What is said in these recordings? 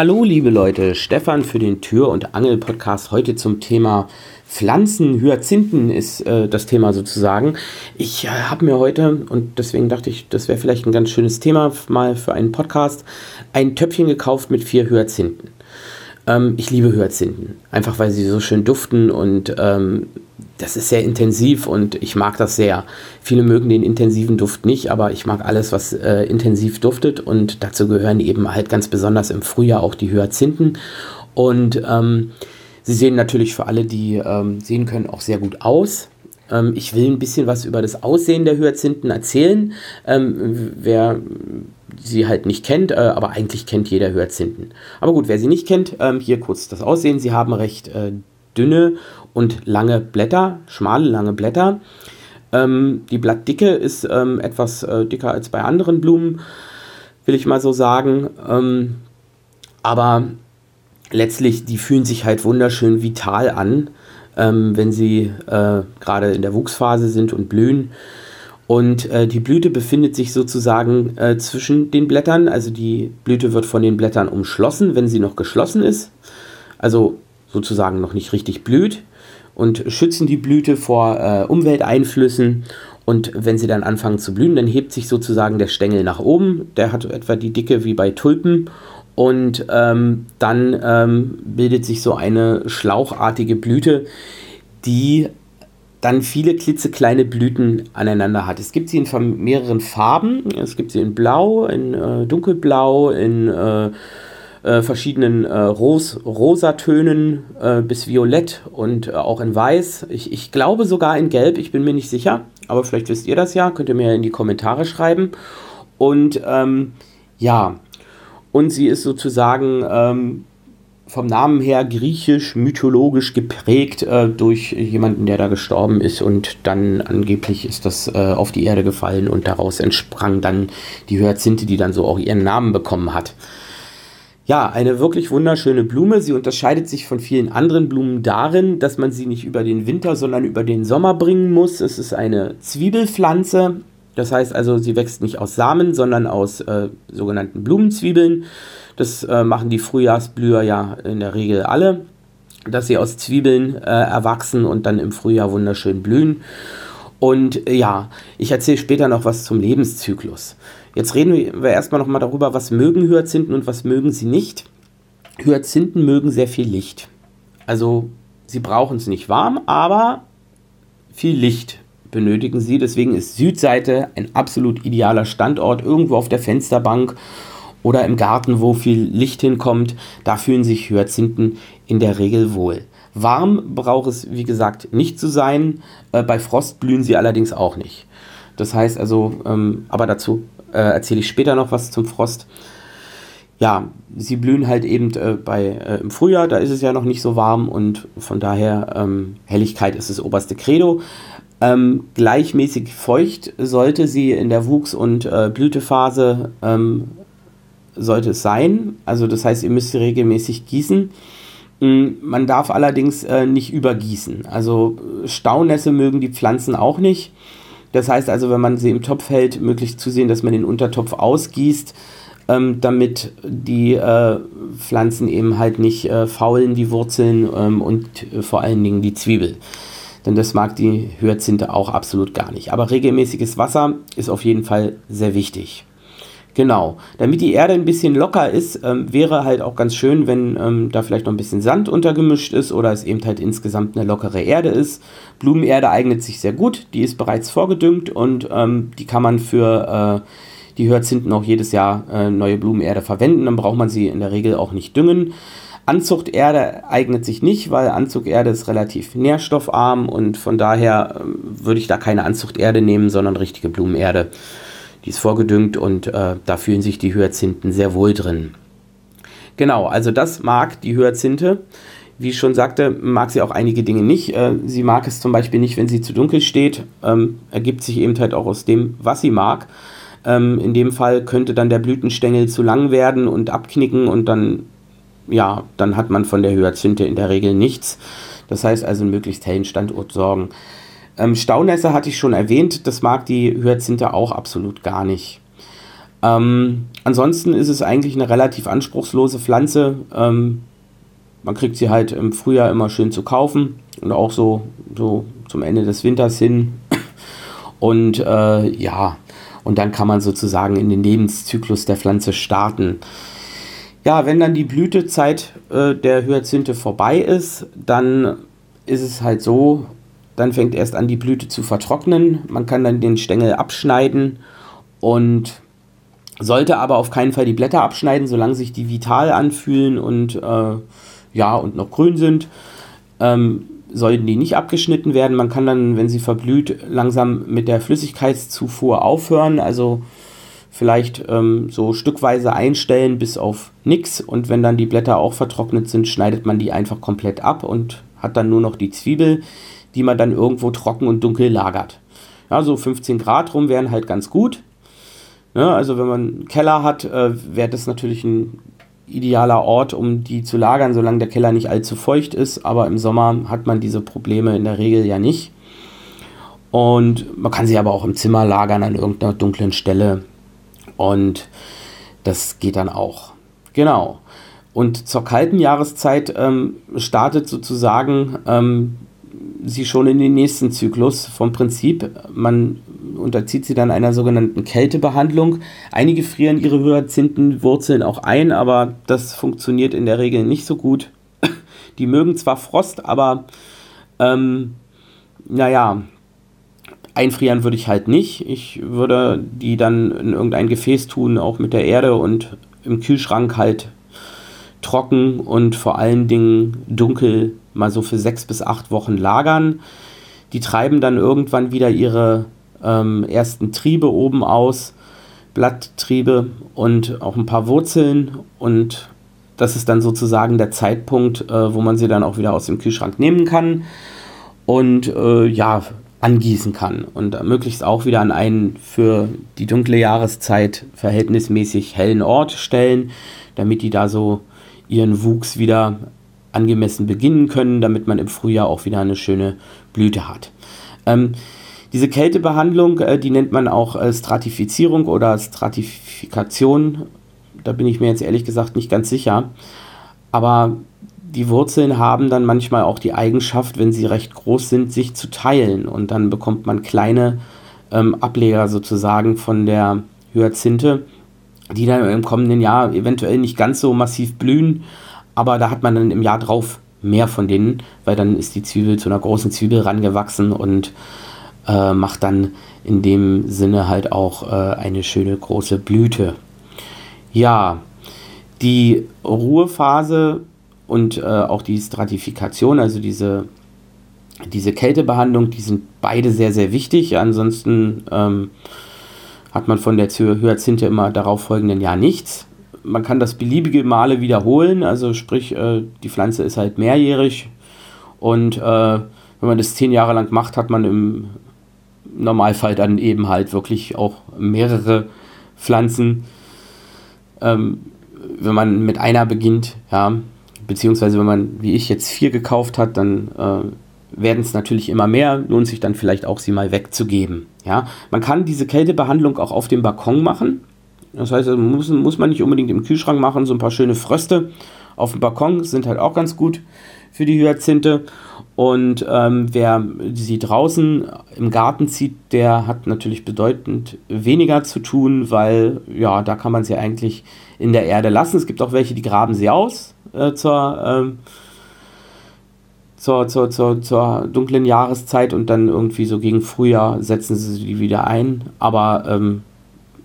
Hallo liebe Leute, Stefan für den Tür- und Angel-Podcast heute zum Thema Pflanzen, Hyazinthen ist äh, das Thema sozusagen. Ich äh, habe mir heute, und deswegen dachte ich, das wäre vielleicht ein ganz schönes Thema mal für einen Podcast, ein Töpfchen gekauft mit vier Hyazinthen. Ähm, ich liebe Hyazinthen, einfach weil sie so schön duften und ähm, das ist sehr intensiv und ich mag das sehr. Viele mögen den intensiven Duft nicht, aber ich mag alles, was äh, intensiv duftet und dazu gehören eben halt ganz besonders im Frühjahr auch die Hyazinthen. Und ähm, sie sehen natürlich für alle, die ähm, sehen können, auch sehr gut aus. Ähm, ich will ein bisschen was über das Aussehen der Hyazinthen erzählen. Ähm, wer sie halt nicht kennt, äh, aber eigentlich kennt jeder Hyazinthen. Aber gut, wer sie nicht kennt, ähm, hier kurz das Aussehen. Sie haben recht äh, dünne und lange Blätter, schmale, lange Blätter. Ähm, die Blattdicke ist ähm, etwas äh, dicker als bei anderen Blumen, will ich mal so sagen. Ähm, aber letztlich, die fühlen sich halt wunderschön vital an, ähm, wenn sie äh, gerade in der Wuchsphase sind und blühen. Und äh, die Blüte befindet sich sozusagen äh, zwischen den Blättern. Also die Blüte wird von den Blättern umschlossen, wenn sie noch geschlossen ist. Also sozusagen noch nicht richtig blüht und schützen die Blüte vor äh, Umwelteinflüssen. Und wenn sie dann anfangen zu blühen, dann hebt sich sozusagen der Stängel nach oben. Der hat etwa die Dicke wie bei Tulpen. Und ähm, dann ähm, bildet sich so eine schlauchartige Blüte, die dann viele klitzekleine Blüten aneinander hat. Es gibt sie in mehreren Farben. Es gibt sie in Blau, in äh, Dunkelblau, in äh, äh, verschiedenen äh, Ros Rosatönen äh, bis Violett und äh, auch in Weiß. Ich, ich glaube sogar in Gelb, ich bin mir nicht sicher, aber vielleicht wisst ihr das ja, könnt ihr mir in die Kommentare schreiben. Und ähm, ja, und sie ist sozusagen ähm, vom Namen her griechisch, mythologisch geprägt äh, durch jemanden, der da gestorben ist und dann angeblich ist das äh, auf die Erde gefallen und daraus entsprang dann die Hyazinthe, die dann so auch ihren Namen bekommen hat. Ja, eine wirklich wunderschöne Blume. Sie unterscheidet sich von vielen anderen Blumen darin, dass man sie nicht über den Winter, sondern über den Sommer bringen muss. Es ist eine Zwiebelpflanze. Das heißt also, sie wächst nicht aus Samen, sondern aus äh, sogenannten Blumenzwiebeln. Das äh, machen die Frühjahrsblüher ja in der Regel alle, dass sie aus Zwiebeln äh, erwachsen und dann im Frühjahr wunderschön blühen. Und äh, ja, ich erzähle später noch was zum Lebenszyklus. Jetzt reden wir erstmal noch mal darüber, was mögen Hyazinthen und was mögen sie nicht. Hyazinthen mögen sehr viel Licht. Also sie brauchen es nicht warm, aber viel Licht benötigen sie. Deswegen ist Südseite ein absolut idealer Standort, irgendwo auf der Fensterbank oder im Garten, wo viel Licht hinkommt. Da fühlen sich Hyazinthen in der Regel wohl. Warm braucht es, wie gesagt, nicht zu sein. Äh, bei Frost blühen sie allerdings auch nicht. Das heißt also, ähm, aber dazu äh, erzähle ich später noch was zum Frost. Ja, sie blühen halt eben äh, äh, im Frühjahr, da ist es ja noch nicht so warm und von daher ähm, Helligkeit ist das oberste Credo. Ähm, gleichmäßig feucht sollte sie in der Wuchs- und äh, Blütephase ähm, sollte es sein. Also das heißt, ihr müsst regelmäßig gießen. Mm, man darf allerdings äh, nicht übergießen. Also Staunässe mögen die Pflanzen auch nicht. Das heißt also, wenn man sie im Topf hält, möglichst zusehen, dass man den Untertopf ausgießt, ähm, damit die äh, Pflanzen eben halt nicht äh, faulen, die Wurzeln ähm, und äh, vor allen Dingen die Zwiebel. Denn das mag die Hyazinthe auch absolut gar nicht. Aber regelmäßiges Wasser ist auf jeden Fall sehr wichtig. Genau. Damit die Erde ein bisschen locker ist, ähm, wäre halt auch ganz schön, wenn ähm, da vielleicht noch ein bisschen Sand untergemischt ist oder es eben halt insgesamt eine lockere Erde ist. Blumenerde eignet sich sehr gut, die ist bereits vorgedüngt und ähm, die kann man für äh, die Hyazinthen auch jedes Jahr äh, neue Blumenerde verwenden. Dann braucht man sie in der Regel auch nicht düngen. Anzuchterde eignet sich nicht, weil Anzugerde ist relativ nährstoffarm und von daher äh, würde ich da keine Anzuchterde nehmen, sondern richtige Blumenerde. Die ist vorgedüngt und äh, da fühlen sich die Hyazinthen sehr wohl drin. Genau, also das mag die Hyazinthe. Wie ich schon sagte, mag sie auch einige Dinge nicht. Äh, sie mag es zum Beispiel nicht, wenn sie zu dunkel steht. Ähm, ergibt sich eben halt auch aus dem, was sie mag. Ähm, in dem Fall könnte dann der Blütenstängel zu lang werden und abknicken und dann, ja, dann hat man von der Hyazinthe in der Regel nichts. Das heißt also möglichst hellen Standort sorgen. Ähm, Staunässe hatte ich schon erwähnt, das mag die Hyazinthe auch absolut gar nicht. Ähm, ansonsten ist es eigentlich eine relativ anspruchslose Pflanze. Ähm, man kriegt sie halt im Frühjahr immer schön zu kaufen und auch so, so zum Ende des Winters hin. Und äh, ja, und dann kann man sozusagen in den Lebenszyklus der Pflanze starten. Ja, wenn dann die Blütezeit äh, der Hyazinthe vorbei ist, dann ist es halt so, dann fängt erst an die Blüte zu vertrocknen. Man kann dann den Stängel abschneiden und sollte aber auf keinen Fall die Blätter abschneiden, solange sich die vital anfühlen und äh, ja und noch grün sind. Ähm, sollten die nicht abgeschnitten werden. Man kann dann, wenn sie verblüht, langsam mit der Flüssigkeitszufuhr aufhören. Also vielleicht ähm, so stückweise einstellen bis auf nichts. Und wenn dann die Blätter auch vertrocknet sind, schneidet man die einfach komplett ab und hat dann nur noch die Zwiebel, die man dann irgendwo trocken und dunkel lagert. Ja, so 15 Grad rum wären halt ganz gut. Ja, also wenn man einen Keller hat, äh, wäre das natürlich ein idealer Ort, um die zu lagern, solange der Keller nicht allzu feucht ist. Aber im Sommer hat man diese Probleme in der Regel ja nicht. Und man kann sie aber auch im Zimmer lagern an irgendeiner dunklen Stelle. Und das geht dann auch. Genau. Und zur kalten Jahreszeit ähm, startet sozusagen ähm, sie schon in den nächsten Zyklus vom Prinzip. Man unterzieht sie dann einer sogenannten Kältebehandlung. Einige frieren ihre Hyazinthenwurzeln auch ein, aber das funktioniert in der Regel nicht so gut. Die mögen zwar Frost, aber ähm, naja, einfrieren würde ich halt nicht. Ich würde die dann in irgendein Gefäß tun, auch mit der Erde und im Kühlschrank halt trocken und vor allen Dingen dunkel mal so für sechs bis acht Wochen lagern. Die treiben dann irgendwann wieder ihre ähm, ersten Triebe oben aus, Blatttriebe und auch ein paar Wurzeln. Und das ist dann sozusagen der Zeitpunkt, äh, wo man sie dann auch wieder aus dem Kühlschrank nehmen kann und äh, ja, angießen kann. Und möglichst auch wieder an einen für die dunkle Jahreszeit verhältnismäßig hellen Ort stellen, damit die da so ihren Wuchs wieder angemessen beginnen können, damit man im Frühjahr auch wieder eine schöne Blüte hat. Ähm, diese Kältebehandlung, äh, die nennt man auch äh, Stratifizierung oder Stratifikation. Da bin ich mir jetzt ehrlich gesagt nicht ganz sicher. Aber die Wurzeln haben dann manchmal auch die Eigenschaft, wenn sie recht groß sind, sich zu teilen. Und dann bekommt man kleine ähm, Ableger sozusagen von der Hyazinthe, die dann im kommenden Jahr eventuell nicht ganz so massiv blühen, aber da hat man dann im Jahr drauf mehr von denen, weil dann ist die Zwiebel zu einer großen Zwiebel rangewachsen und äh, macht dann in dem Sinne halt auch äh, eine schöne große Blüte. Ja, die Ruhephase und äh, auch die Stratifikation, also diese, diese Kältebehandlung, die sind beide sehr, sehr wichtig. Ansonsten ähm, hat man von der Hyazinthe immer darauf folgenden Jahr nichts. Man kann das beliebige Male wiederholen, also sprich, äh, die Pflanze ist halt mehrjährig und äh, wenn man das zehn Jahre lang macht, hat man im Normalfall dann eben halt wirklich auch mehrere Pflanzen. Ähm, wenn man mit einer beginnt, ja, beziehungsweise wenn man, wie ich jetzt vier gekauft hat, dann äh, werden es natürlich immer mehr, lohnt sich dann vielleicht auch sie mal wegzugeben. Ja, man kann diese Kältebehandlung auch auf dem Balkon machen. Das heißt, muss, muss man nicht unbedingt im Kühlschrank machen, so ein paar schöne Fröste auf dem Balkon sind halt auch ganz gut für die Hyazinthe. Und ähm, wer sie draußen im Garten zieht, der hat natürlich bedeutend weniger zu tun, weil ja, da kann man sie eigentlich in der Erde lassen. Es gibt auch welche, die graben sie aus äh, zur, ähm, zur, zur, zur, zur dunklen Jahreszeit und dann irgendwie so gegen Frühjahr setzen sie sie wieder ein. Aber ähm,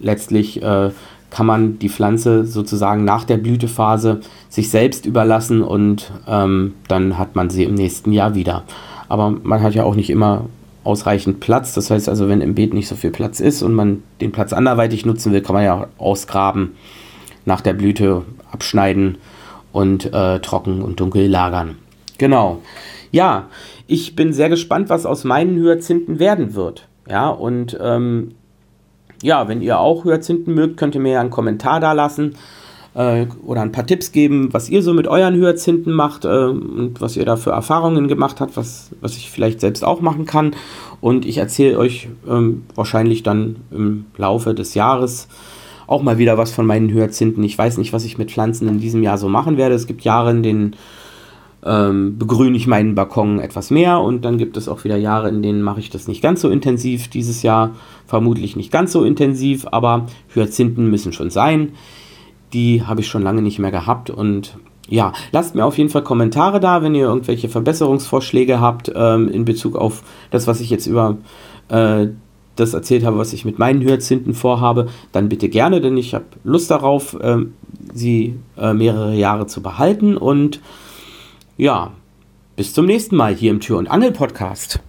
letztlich äh, kann man die Pflanze sozusagen nach der Blütephase sich selbst überlassen und ähm, dann hat man sie im nächsten Jahr wieder. Aber man hat ja auch nicht immer ausreichend Platz. Das heißt also, wenn im Beet nicht so viel Platz ist und man den Platz anderweitig nutzen will, kann man ja ausgraben, nach der Blüte abschneiden und äh, trocken und dunkel lagern. Genau. Ja, ich bin sehr gespannt, was aus meinen Hyazinthen werden wird. Ja, und ähm, ja, wenn ihr auch Hyazinthen mögt, könnt ihr mir ja einen Kommentar da lassen äh, oder ein paar Tipps geben, was ihr so mit euren Hyazinthen macht äh, und was ihr da für Erfahrungen gemacht habt, was, was ich vielleicht selbst auch machen kann. Und ich erzähle euch ähm, wahrscheinlich dann im Laufe des Jahres auch mal wieder was von meinen Hyazinthen. Ich weiß nicht, was ich mit Pflanzen in diesem Jahr so machen werde. Es gibt Jahre, in denen ähm, begrüne ich meinen Balkon etwas mehr und dann gibt es auch wieder Jahre, in denen mache ich das nicht ganz so intensiv. Dieses Jahr vermutlich nicht ganz so intensiv, aber Hyazinthen müssen schon sein. Die habe ich schon lange nicht mehr gehabt und ja, lasst mir auf jeden Fall Kommentare da, wenn ihr irgendwelche Verbesserungsvorschläge habt ähm, in Bezug auf das, was ich jetzt über äh, das erzählt habe, was ich mit meinen Hyazinthen vorhabe, dann bitte gerne, denn ich habe Lust darauf, äh, sie äh, mehrere Jahre zu behalten und ja, bis zum nächsten Mal hier im Tür- und Angel-Podcast.